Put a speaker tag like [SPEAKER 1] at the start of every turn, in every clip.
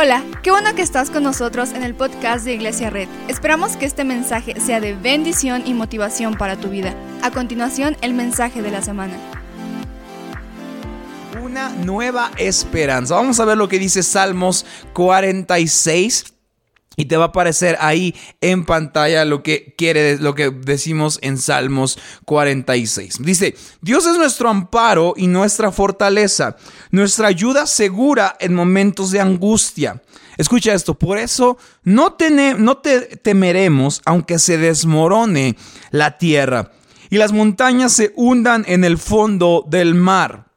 [SPEAKER 1] Hola, qué bueno que estás con nosotros en el podcast de Iglesia Red. Esperamos que este mensaje sea de bendición y motivación para tu vida. A continuación, el mensaje de la semana.
[SPEAKER 2] Una nueva esperanza. Vamos a ver lo que dice Salmos 46 y te va a aparecer ahí en pantalla lo que quiere, lo que decimos en Salmos 46. Dice, Dios es nuestro amparo y nuestra fortaleza, nuestra ayuda segura en momentos de angustia. Escucha esto, por eso no, no te temeremos aunque se desmorone la tierra y las montañas se hundan en el fondo del mar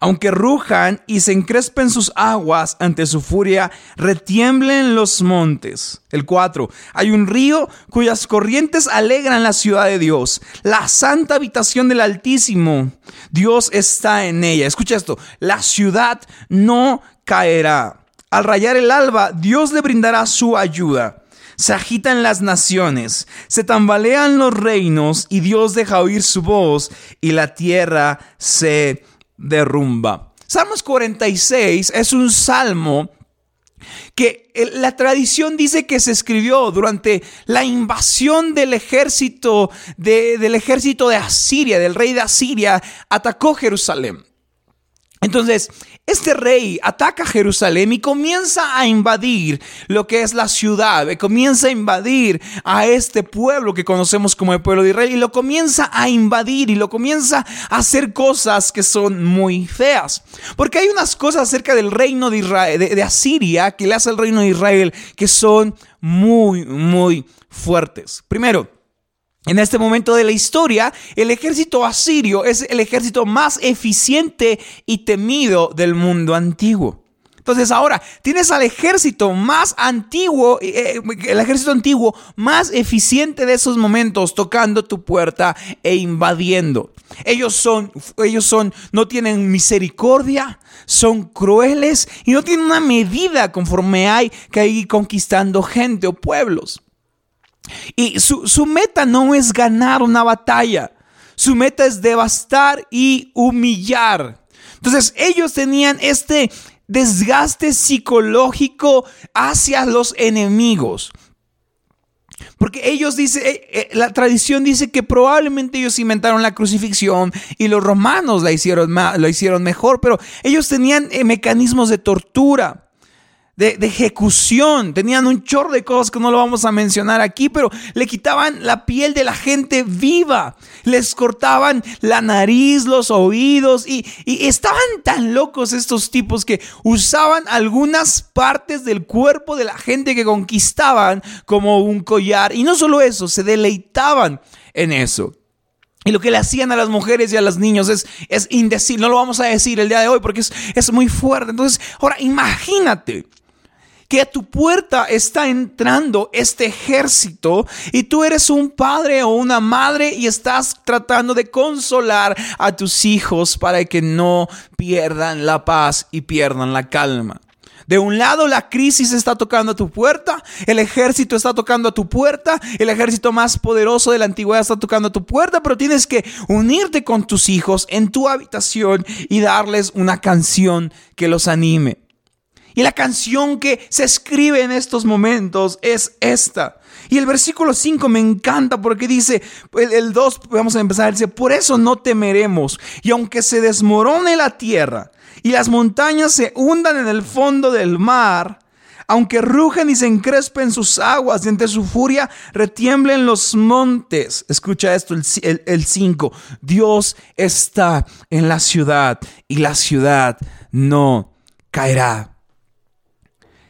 [SPEAKER 2] aunque rujan y se encrespen sus aguas ante su furia, retiemblen los montes. El 4. Hay un río cuyas corrientes alegran la ciudad de Dios, la santa habitación del Altísimo. Dios está en ella. Escucha esto, la ciudad no caerá. Al rayar el alba, Dios le brindará su ayuda. Se agitan las naciones, se tambalean los reinos y Dios deja oír su voz y la tierra se derrumba. Salmos 46 es un salmo que la tradición dice que se escribió durante la invasión del ejército de, del ejército de Asiria, del rey de Asiria, atacó Jerusalén. Entonces, este rey ataca Jerusalén y comienza a invadir lo que es la ciudad, comienza a invadir a este pueblo que conocemos como el pueblo de Israel y lo comienza a invadir y lo comienza a hacer cosas que son muy feas. Porque hay unas cosas acerca del reino de, Israel, de, Asiria que le hace al reino de Israel que son muy, muy fuertes. Primero, en este momento de la historia, el ejército asirio es el ejército más eficiente y temido del mundo antiguo. Entonces ahora tienes al ejército más antiguo, eh, eh, el ejército antiguo más eficiente de esos momentos tocando tu puerta e invadiendo. Ellos son, ellos son, no tienen misericordia, son crueles y no tienen una medida conforme hay que ir conquistando gente o pueblos. Y su, meta no es ganar una batalla. Su meta es devastar y humillar. Entonces ellos tenían este desgaste psicológico hacia los enemigos. Porque ellos dicen, eh, eh, la tradición dice que probablemente ellos inventaron la crucifixión y los romanos la hicieron, lo hicieron mejor, pero ellos tenían eh, mecanismos de tortura de, ejecución. Tenían un chorro de cosas que no lo vamos a mencionar aquí, pero le quitaban la piel de la gente viva. Les cortaban la nariz, los oídos y, y estaban tan locos estos tipos que usaban algunas partes del cuerpo de la gente que conquistaban como un collar. Y no solo eso, se deleitaban en eso. Y lo que le hacían a las mujeres y a los niños es, es indecir, no lo vamos a decir el día de hoy porque es, es muy fuerte. Entonces, ahora imagínate que a tu puerta está entrando este ejército y tú eres un padre o una madre y estás tratando de consolar a tus hijos para que no pierdan la paz y pierdan la calma. De un lado la crisis está tocando a tu puerta, el ejército está tocando a tu puerta, el ejército más poderoso de la antigüedad está tocando a tu puerta, pero tienes que unirte con tus hijos en tu habitación y darles una canción que los anime. Y la canción que se escribe en estos momentos es esta. Y el versículo 5 me encanta porque dice, el, 2, vamos a empezar, dice, por eso no temeremos. Y aunque se desmorone la tierra y las montañas se hundan en el fondo del mar, aunque rugen y se encrespen sus aguas y entre su furia retiemblen los montes. Escucha esto, el 5. Dios está en la ciudad y la ciudad no caerá.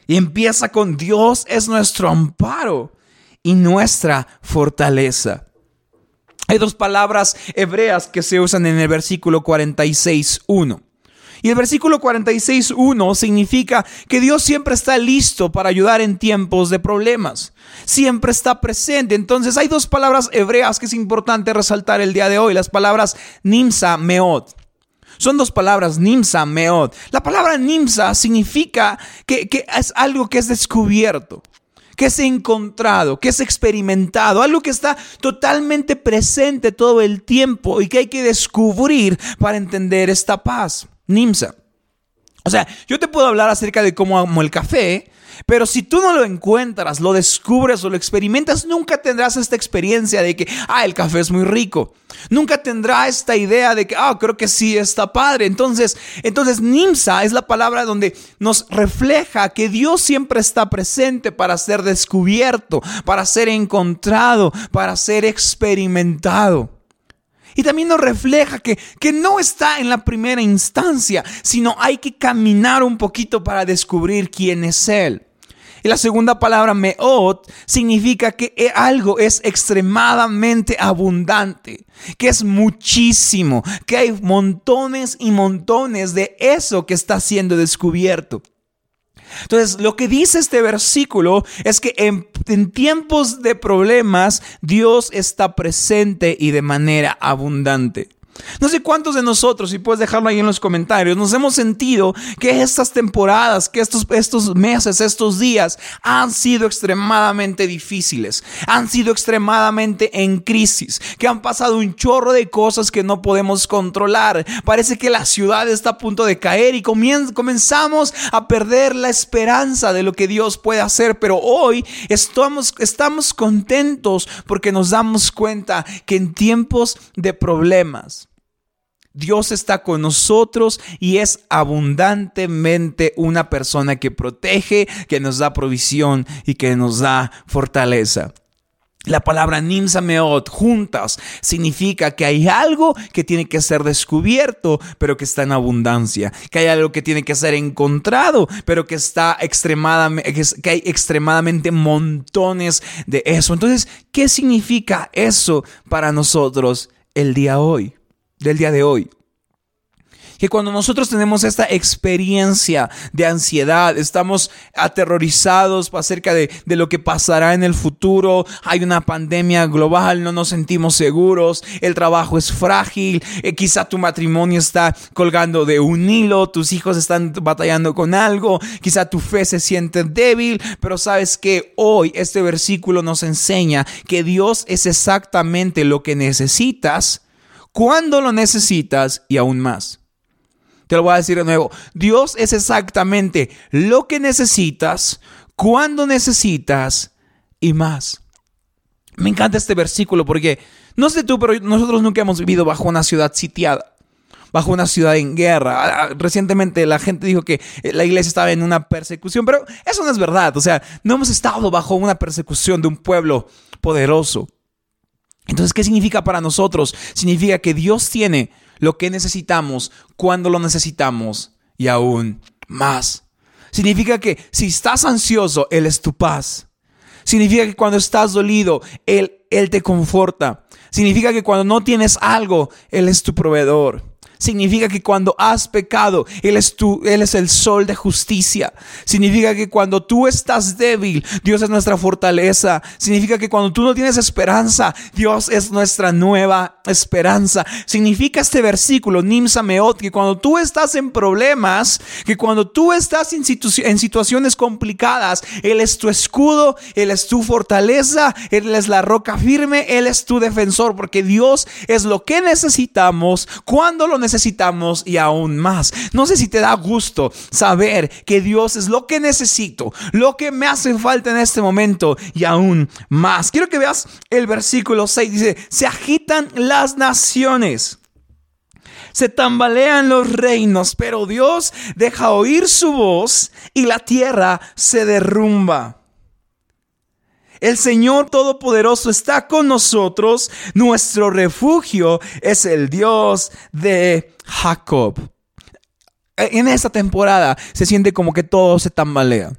[SPEAKER 2] Y empieza con Dios es nuestro amparo y nuestra fortaleza. Hay dos palabras hebreas que se usan en el versículo 46.1. Y el versículo 46.1 significa que Dios siempre está listo para ayudar en tiempos de problemas. Siempre está presente. Entonces hay dos palabras hebreas que es importante resaltar el día de hoy. Las palabras Nimsa Meod. Son dos palabras, Nimsa, Meod. La palabra Nimsa significa que, es algo que es descubierto que es encontrado, que es experimentado, algo que está totalmente presente todo el tiempo y que hay que descubrir para entender esta paz. Nimsa. O sea, yo te puedo hablar acerca de cómo amo el café, pero si tú no lo encuentras, lo descubres o lo experimentas, nunca tendrás esta experiencia de que, ah, el café es muy rico. Nunca tendrá esta idea de que, ah, creo que sí está padre. Entonces, entonces Nimsa es la palabra donde nos refleja que Dios siempre está presente para ser descubierto, para ser encontrado, para ser experimentado. Y también nos refleja que, que no está en la primera instancia, sino hay que caminar un poquito para descubrir quién es Él. Y la segunda palabra, meot, significa que e, algo es extremadamente abundante, que es muchísimo, que hay montones y montones de eso que está siendo descubierto. Entonces, lo que dice este versículo es que en, tiempos de problemas Dios está presente y de manera abundante. No sé cuántos de nosotros, si puedes dejarlo ahí en los comentarios, nos hemos sentido que estas temporadas, que estos, estos meses, estos días han sido extremadamente difíciles, han sido extremadamente en crisis, que han pasado un chorro de cosas que no podemos controlar. Parece que la ciudad está a punto de caer y comenzamos a perder la esperanza de lo que Dios puede hacer, pero hoy estamos, estamos contentos porque nos damos cuenta que en tiempos de problemas, Dios está con nosotros y es abundantemente una persona que protege, que nos da provisión y que nos da fortaleza. La palabra nimsameot, juntas, significa que hay algo que tiene que ser descubierto, pero que está en abundancia. Que hay algo que tiene que ser encontrado, pero que está extremadamente, que hay extremadamente montones de eso. Entonces, ¿qué significa eso para nosotros el día hoy? Del día de hoy. Que cuando nosotros tenemos esta experiencia de ansiedad, estamos aterrorizados acerca de, lo que pasará en el futuro, hay una pandemia global, no nos sentimos seguros, el trabajo es frágil, eh, quizá tu matrimonio está colgando de un hilo, tus hijos están batallando con algo, quizá tu fe se siente débil, pero sabes que hoy este versículo nos enseña que Dios es exactamente lo que necesitas cuando lo necesitas y aún más. Te lo voy a decir de nuevo. Dios es exactamente lo que necesitas, cuando necesitas y más. Me encanta este versículo porque, no sé tú, pero nosotros nunca hemos vivido bajo una ciudad sitiada, bajo una ciudad en guerra. Ah, ah, recientemente la gente dijo que la iglesia estaba en una persecución, pero eso no es verdad. O sea, no hemos estado bajo una persecución de un pueblo poderoso. Entonces, ¿qué significa para nosotros? Significa que Dios tiene lo que necesitamos cuando lo necesitamos y aún más. Significa que si estás ansioso, Él es tu paz. Significa que cuando estás dolido, Él, Él te conforta. Significa que cuando no tienes algo, Él es tu proveedor significa que cuando has pecado, Él es, tu, Él es el sol de justicia. Significa que cuando tú estás débil, Dios es nuestra fortaleza. Significa que cuando tú no tienes esperanza, Dios es nuestra nueva esperanza. Significa este versículo, Nimsa Meot, que cuando tú estás en problemas, que cuando tú estás en, en situaciones complicadas, Él es tu escudo, Él es tu fortaleza, Él es la roca firme, Él es tu defensor, porque Dios es lo que necesitamos cuando lo necesitamos necesitamos y aún más. No sé si te da gusto saber que Dios es lo que necesito, lo que me hace falta en este momento y aún más. Quiero que veas el versículo 6. Dice, se agitan las naciones. Se tambalean los reinos, pero Dios deja oír su voz y la tierra se derrumba. El Señor Todopoderoso está con nosotros. Nuestro refugio es el Dios de Jacob. En esta temporada se siente como que todo se tambalea.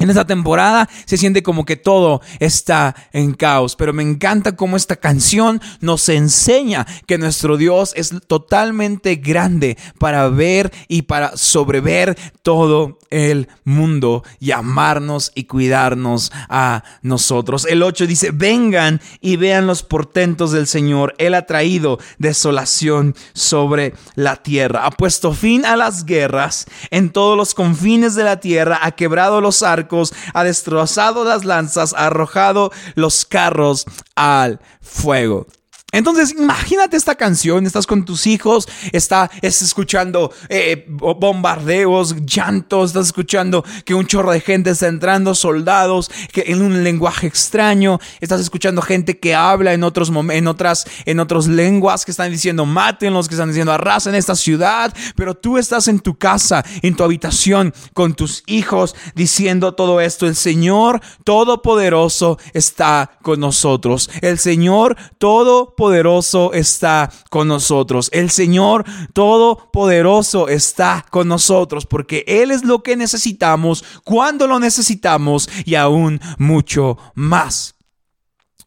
[SPEAKER 2] En esta temporada se siente como que todo está en caos, pero me encanta cómo esta canción nos enseña que nuestro Dios es totalmente grande para ver y para sobrever todo el mundo y amarnos y cuidarnos a nosotros. El 8 dice, vengan y vean los portentos del Señor. Él ha traído desolación sobre la tierra, ha puesto fin a las guerras en todos los confines de la tierra, ha quebrado los arcos ha destrozado las lanzas, ha arrojado los carros al fuego. Entonces, imagínate esta canción, estás con tus hijos, está, estás escuchando eh, bombardeos, llantos, estás escuchando que un chorro de gente está entrando, soldados, que en un lenguaje extraño, estás escuchando gente que habla en otros en otras, en otras lenguas, que están diciendo mátenlos, que están diciendo arrasen esta ciudad, pero tú estás en tu casa, en tu habitación, con tus hijos, diciendo todo esto. El Señor Todopoderoso está con nosotros. El Señor Todopoderoso Todopoderoso está con nosotros. El Señor Todopoderoso está con nosotros porque Él es lo que necesitamos cuando lo necesitamos y aún mucho más.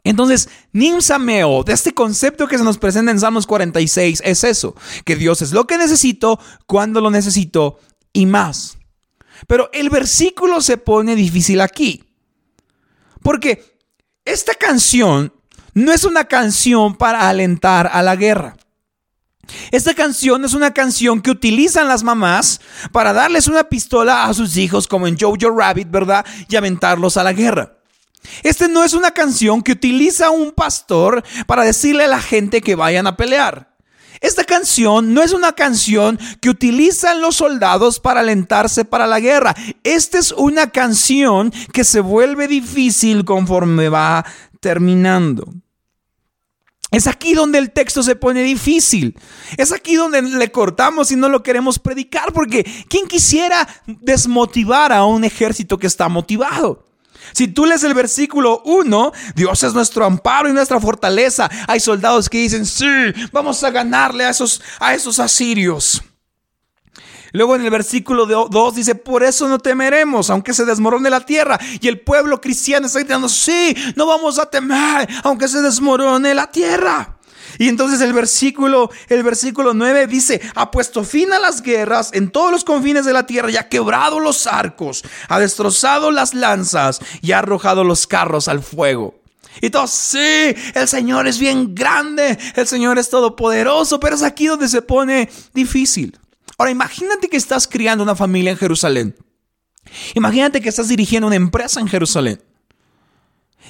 [SPEAKER 2] Entonces, Nimsameo, de este concepto que se nos presenta en Salmos 46, es eso, que Dios es lo que necesito cuando lo necesito y más. Pero el versículo se pone difícil aquí, porque esta canción no es una canción para alentar a la guerra. Esta canción es una canción que utilizan las mamás para darles una pistola a sus hijos, como en Jojo Rabbit, ¿verdad? Y aventarlos a la guerra. Esta no es una canción que utiliza un pastor para decirle a la gente que vayan a pelear. Esta canción no es una canción que utilizan los soldados para alentarse para la guerra. Esta es una canción que se vuelve difícil conforme va terminando. Es aquí donde el texto se pone difícil. Es aquí donde le cortamos y no lo queremos predicar porque ¿quién quisiera desmotivar a un ejército que está motivado? Si tú lees el versículo 1, Dios es nuestro amparo y nuestra fortaleza. Hay soldados que dicen, sí, vamos a ganarle a esos, a esos asirios. Luego en el versículo 2 dice, por eso no temeremos, aunque se desmorone la tierra. Y el pueblo cristiano está gritando, sí, no vamos a temer, aunque se desmorone la tierra. Y entonces el versículo, el versículo 9 dice, ha puesto fin a las guerras en todos los confines de la tierra y ha quebrado los arcos, ha destrozado las lanzas y ha arrojado los carros al fuego. Y todos, sí, el Señor es bien grande, el Señor es todopoderoso, pero es aquí donde se pone difícil. Ahora imagínate que estás criando una familia en Jerusalén. Imagínate que estás dirigiendo una empresa en Jerusalén.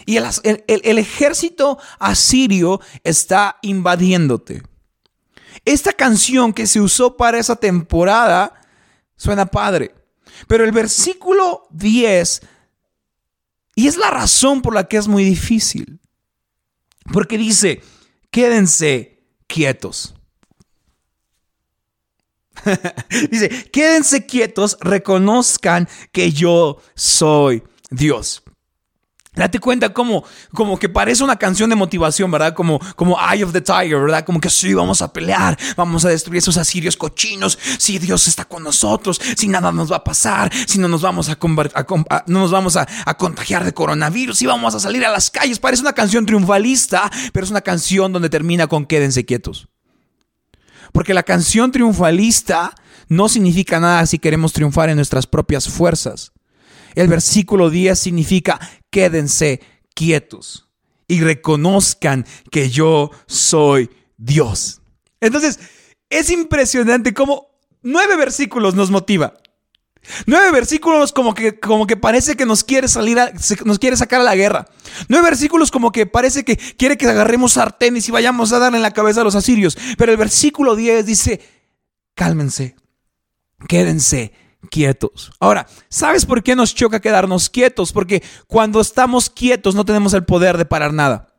[SPEAKER 2] Y el, el, ejército asirio está invadiéndote. Esta canción que se usó para esa temporada suena padre. Pero el versículo 10, y es la razón por la que es muy difícil, porque dice, quédense quietos. Dice, quédense quietos, reconozcan que yo soy Dios. Date cuenta como, como que parece una canción de motivación, ¿verdad? Como, como Eye of the Tiger, ¿verdad? Como que sí, vamos a pelear, vamos a destruir esos asirios cochinos. Si Dios está con nosotros, si nada nos va a pasar, si no nos vamos a, no nos vamos a, a, contagiar de coronavirus, si vamos a salir a las calles. Parece una canción triunfalista, pero es una canción donde termina con quédense quietos. Porque la canción triunfalista no significa nada si queremos triunfar en nuestras propias fuerzas. El versículo 10 significa quédense quietos y reconozcan que yo soy Dios. Entonces, es impresionante cómo nueve versículos nos motiva. Nueve versículos como que, como que parece que nos quiere salir, nos quiere sacar a la guerra. Nueve versículos como que parece que quiere que agarremos sartenes y vayamos a darle en la cabeza a los asirios. Pero el versículo 10 dice, cálmense, quédense quietos. Ahora, ¿sabes por qué nos choca quedarnos quietos? Porque cuando estamos quietos no tenemos el poder de parar nada.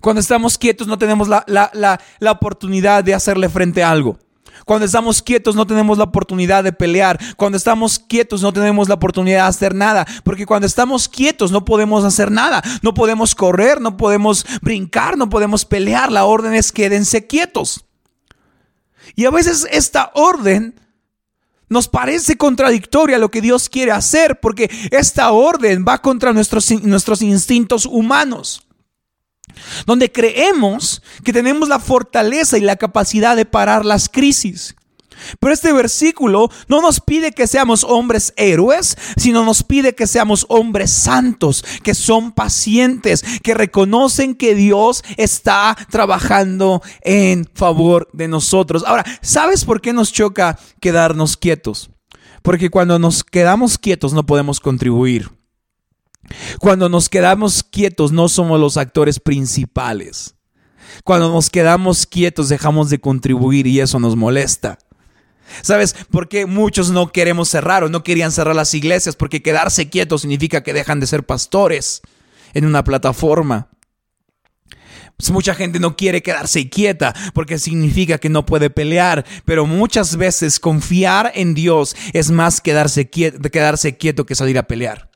[SPEAKER 2] Cuando estamos quietos no tenemos la, la oportunidad de hacerle frente a algo. Cuando estamos quietos no tenemos la oportunidad de pelear. Cuando estamos quietos no tenemos la oportunidad de hacer nada. Porque cuando estamos quietos no podemos hacer nada. No podemos correr, no podemos brincar, no podemos pelear. La orden es quédense quietos. Y a veces esta orden nos parece contradictoria a lo que Dios quiere hacer porque esta orden va contra nuestros, nuestros instintos humanos donde creemos que tenemos la fortaleza y la capacidad de parar las crisis. Pero este versículo no nos pide que seamos hombres héroes, sino nos pide que seamos hombres santos, que son pacientes, que reconocen que Dios está trabajando en favor de nosotros. Ahora, ¿sabes por qué nos choca quedarnos quietos? Porque cuando nos quedamos quietos no podemos contribuir. Cuando nos quedamos quietos no somos los actores principales. Cuando nos quedamos quietos dejamos de contribuir y eso nos molesta. ¿Sabes por qué muchos no queremos cerrar o no querían cerrar las iglesias? Porque quedarse quietos significa que dejan de ser pastores en una plataforma. Pues mucha gente no quiere quedarse quieta porque significa que no puede pelear, pero muchas veces confiar en Dios es más quedarse quedarse quieto que salir a pelear.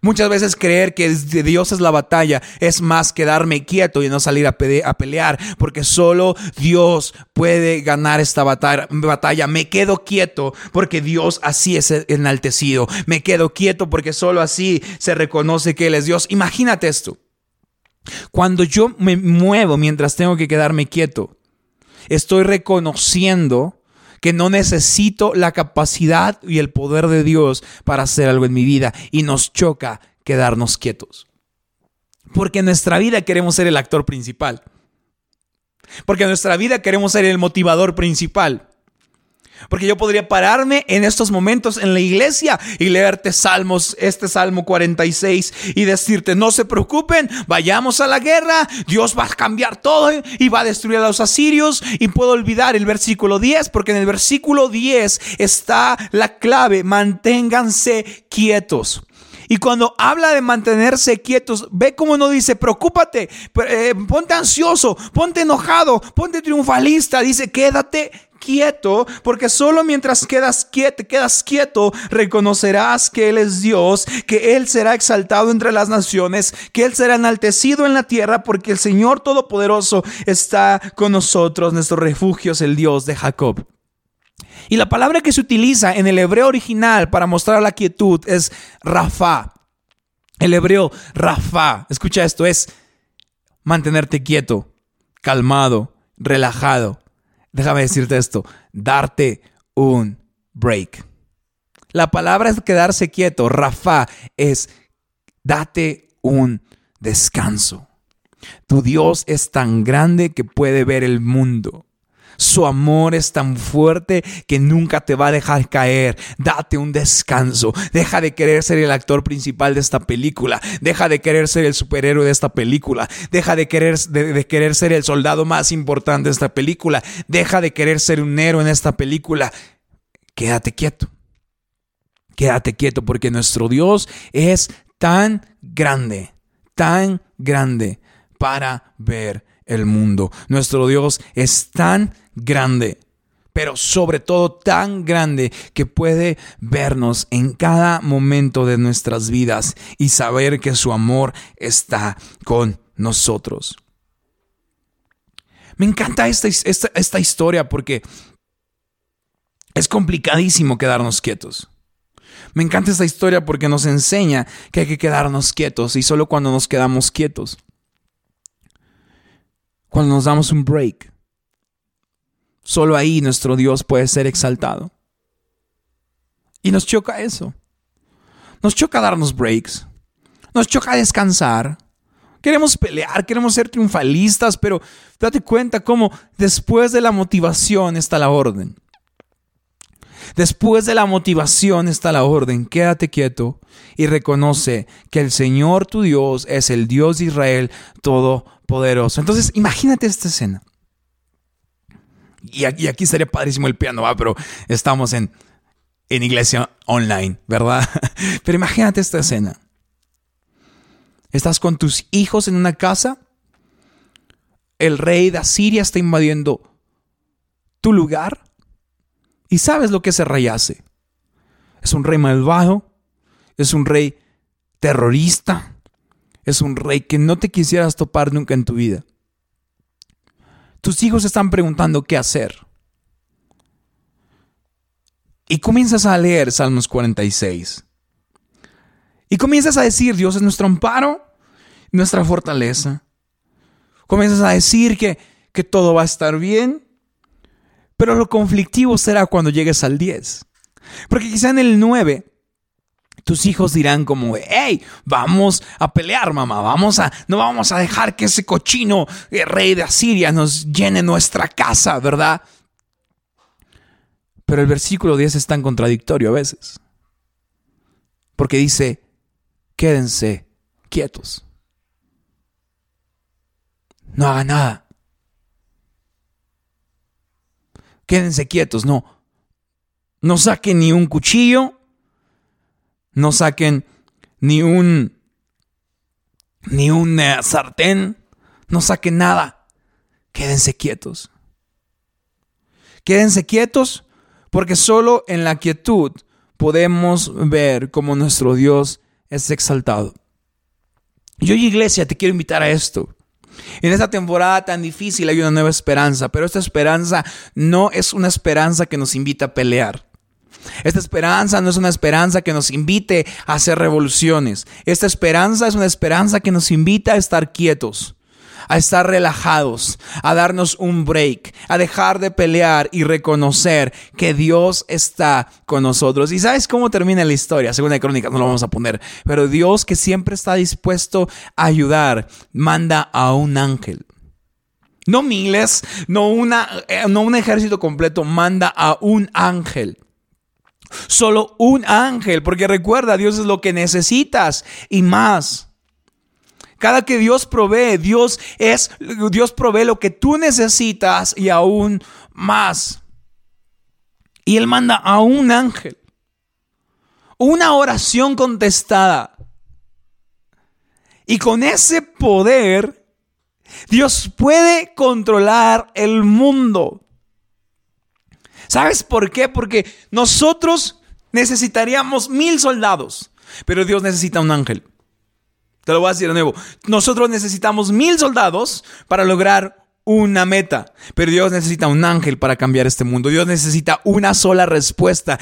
[SPEAKER 2] Muchas veces creer que Dios es la batalla es más quedarme quieto y no salir a, a pelear, porque solo Dios puede ganar esta batalla. Me quedo quieto porque Dios así es enaltecido. Me quedo quieto porque solo así se reconoce que Él es Dios. Imagínate esto. Cuando yo me muevo mientras tengo que quedarme quieto, estoy reconociendo que no necesito la capacidad y el poder de Dios para hacer algo en mi vida y nos choca quedarnos quietos. Porque en nuestra vida queremos ser el actor principal. Porque en nuestra vida queremos ser el motivador principal. Porque yo podría pararme en estos momentos en la iglesia y leerte salmos, este salmo 46 y decirte, no se preocupen, vayamos a la guerra, Dios va a cambiar todo y va a destruir a los asirios y puedo olvidar el versículo 10 porque en el versículo 10 está la clave, manténganse quietos. Y cuando habla de mantenerse quietos, ve cómo no dice, preocúpate, eh, ponte ansioso, ponte enojado, ponte triunfalista. Dice, quédate quieto, porque solo mientras quedas quieto, quedas quieto, reconocerás que Él es Dios, que Él será exaltado entre las naciones, que Él será enaltecido en la tierra, porque el Señor Todopoderoso está con nosotros, nuestro refugio es el Dios de Jacob. Y la palabra que se utiliza en el hebreo original para mostrar la quietud es Rafa. El hebreo Rafa, escucha esto, es mantenerte quieto, calmado, relajado déjame decirte esto, darte un break. La palabra es quedarse quieto, Rafa, es date un descanso. Tu Dios es tan grande que puede ver el mundo. Su amor es tan fuerte que nunca te va a dejar caer. Date un descanso. Deja de querer ser el actor principal de esta película. Deja de querer ser el superhéroe de esta película. Deja de querer, de, querer ser el soldado más importante de esta película. Deja de querer ser un héroe en esta película. Quédate quieto. Quédate quieto porque nuestro Dios es tan grande, tan grande para ver el mundo. Nuestro Dios es tan grande, pero sobre todo tan grande que puede vernos en cada momento de nuestras vidas y saber que su amor está con nosotros. Me encanta esta, esta, historia porque es complicadísimo quedarnos quietos. Me encanta esta historia porque nos enseña que hay que quedarnos quietos y solo cuando nos quedamos quietos, cuando nos damos un break, Solo ahí nuestro Dios puede ser exaltado. Y nos choca eso. Nos choca darnos breaks. Nos choca descansar. Queremos pelear, queremos ser triunfalistas, pero date cuenta cómo después de la motivación está la orden. Después de la motivación está la orden. Quédate quieto y reconoce que el Señor tu Dios es el Dios de Israel todopoderoso. Entonces, imagínate esta escena. Y aquí, aquí sería padrísimo el piano, ¿va? pero estamos en, en iglesia online, ¿verdad? Pero imagínate esta escena. Estás con tus hijos en una casa. El rey de Asiria está invadiendo tu lugar. Y sabes lo que ese rey hace. Es un rey malvado. Es un rey terrorista. Es un rey que no te quisieras topar nunca en tu vida. Tus hijos están preguntando qué hacer. Y comienzas a leer Salmos 46. Y comienzas a decir, Dios es nuestro amparo, nuestra fortaleza. Comienzas a decir que, que todo va a estar bien. Pero lo conflictivo será cuando llegues al 10. Porque quizá en el 9 tus hijos dirán como, hey, vamos a pelear, mamá, vamos a, no vamos a dejar que ese cochino el rey de Asiria nos llene nuestra casa, ¿verdad? Pero el versículo 10 es tan contradictorio a veces, porque dice, quédense quietos, no hagan nada, quédense quietos, no, no saquen ni un cuchillo, no saquen ni un ni un sartén, no saquen nada. Quédense quietos. Quédense quietos porque solo en la quietud podemos ver cómo nuestro Dios es exaltado. Yo, iglesia, te quiero invitar a esto. En esta temporada tan difícil hay una nueva esperanza, pero esta esperanza no es una esperanza que nos invita a pelear. Esta esperanza no es una esperanza que nos invite a hacer revoluciones. Esta esperanza es una esperanza que nos invita a estar quietos, a estar relajados, a darnos un break, a dejar de pelear y reconocer que Dios está con nosotros. ¿Y sabes cómo termina la historia? Según la crónica, no lo vamos a poner. Pero Dios que siempre está dispuesto a ayudar, manda a un ángel. No miles, no, una, eh, no un ejército completo, manda a un ángel Solo un ángel, porque recuerda, Dios es lo que necesitas y más. Cada que Dios provee, Dios es Dios provee lo que tú necesitas y aún más. Y él manda a un ángel. Una oración contestada. Y con ese poder Dios puede controlar el mundo. ¿Sabes por qué? Porque nosotros necesitaríamos mil soldados, pero Dios necesita un ángel. Te lo voy a decir de nuevo. Nosotros necesitamos mil soldados para lograr una meta, pero Dios necesita un ángel para cambiar este mundo. Dios necesita una sola respuesta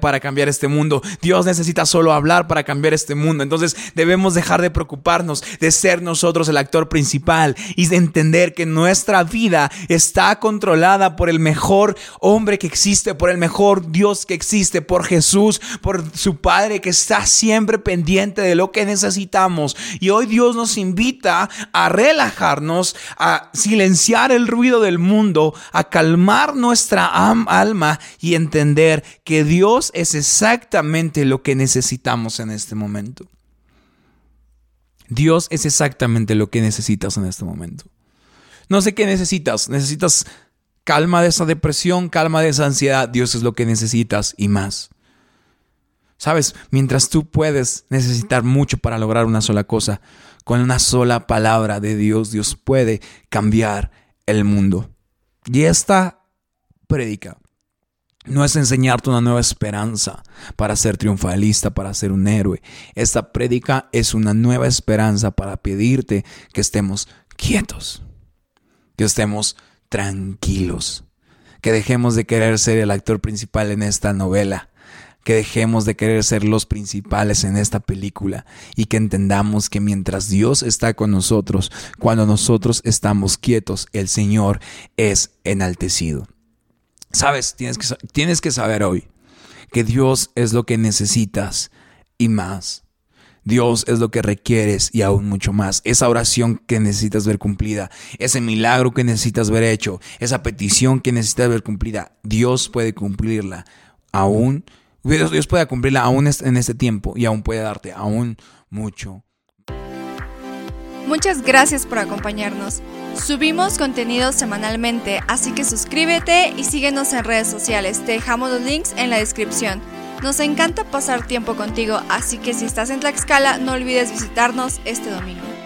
[SPEAKER 2] para cambiar este mundo. Dios necesita solo hablar para cambiar este mundo. Entonces debemos dejar de preocuparnos de ser nosotros el actor principal y de entender que nuestra vida está controlada por el mejor hombre que existe, por el mejor Dios que existe, por Jesús, por su Padre que está siempre pendiente de lo que necesitamos. Y hoy Dios nos invita a relajarnos, a silenciar el ruido del mundo, a calmar nuestra alma y entender que Dios es exactamente lo que necesitamos en este momento. Dios es exactamente lo que necesitas en este momento. No sé qué necesitas. Necesitas calma de esa depresión, calma de esa ansiedad. Dios es lo que necesitas y más. Sabes, mientras tú puedes necesitar mucho para lograr una sola cosa, con una sola palabra de Dios, Dios puede cambiar el mundo. Y esta predica no es enseñarte una nueva esperanza para ser triunfalista, para ser un héroe. Esta prédica es una nueva esperanza para pedirte que estemos quietos, que estemos tranquilos, que dejemos de querer ser el actor principal en esta novela, que dejemos de querer ser los principales en esta película y que entendamos que mientras Dios está con nosotros, cuando nosotros estamos quietos, el Señor es enaltecido. Sabes, tienes que, tienes que saber hoy que Dios es lo que necesitas y más. Dios es lo que requieres y aún mucho más. Esa oración que necesitas ver cumplida, ese milagro que necesitas ver hecho, esa petición que necesitas ver cumplida, Dios puede cumplirla aún Dios, puede cumplirla aún en este tiempo y aún puede darte aún mucho.
[SPEAKER 1] Muchas gracias por acompañarnos. Subimos contenido semanalmente, así que suscríbete y síguenos en redes sociales. Te dejamos los links en la descripción. Nos encanta pasar tiempo contigo, así que si estás en Tlaxcala no olvides visitarnos este domingo.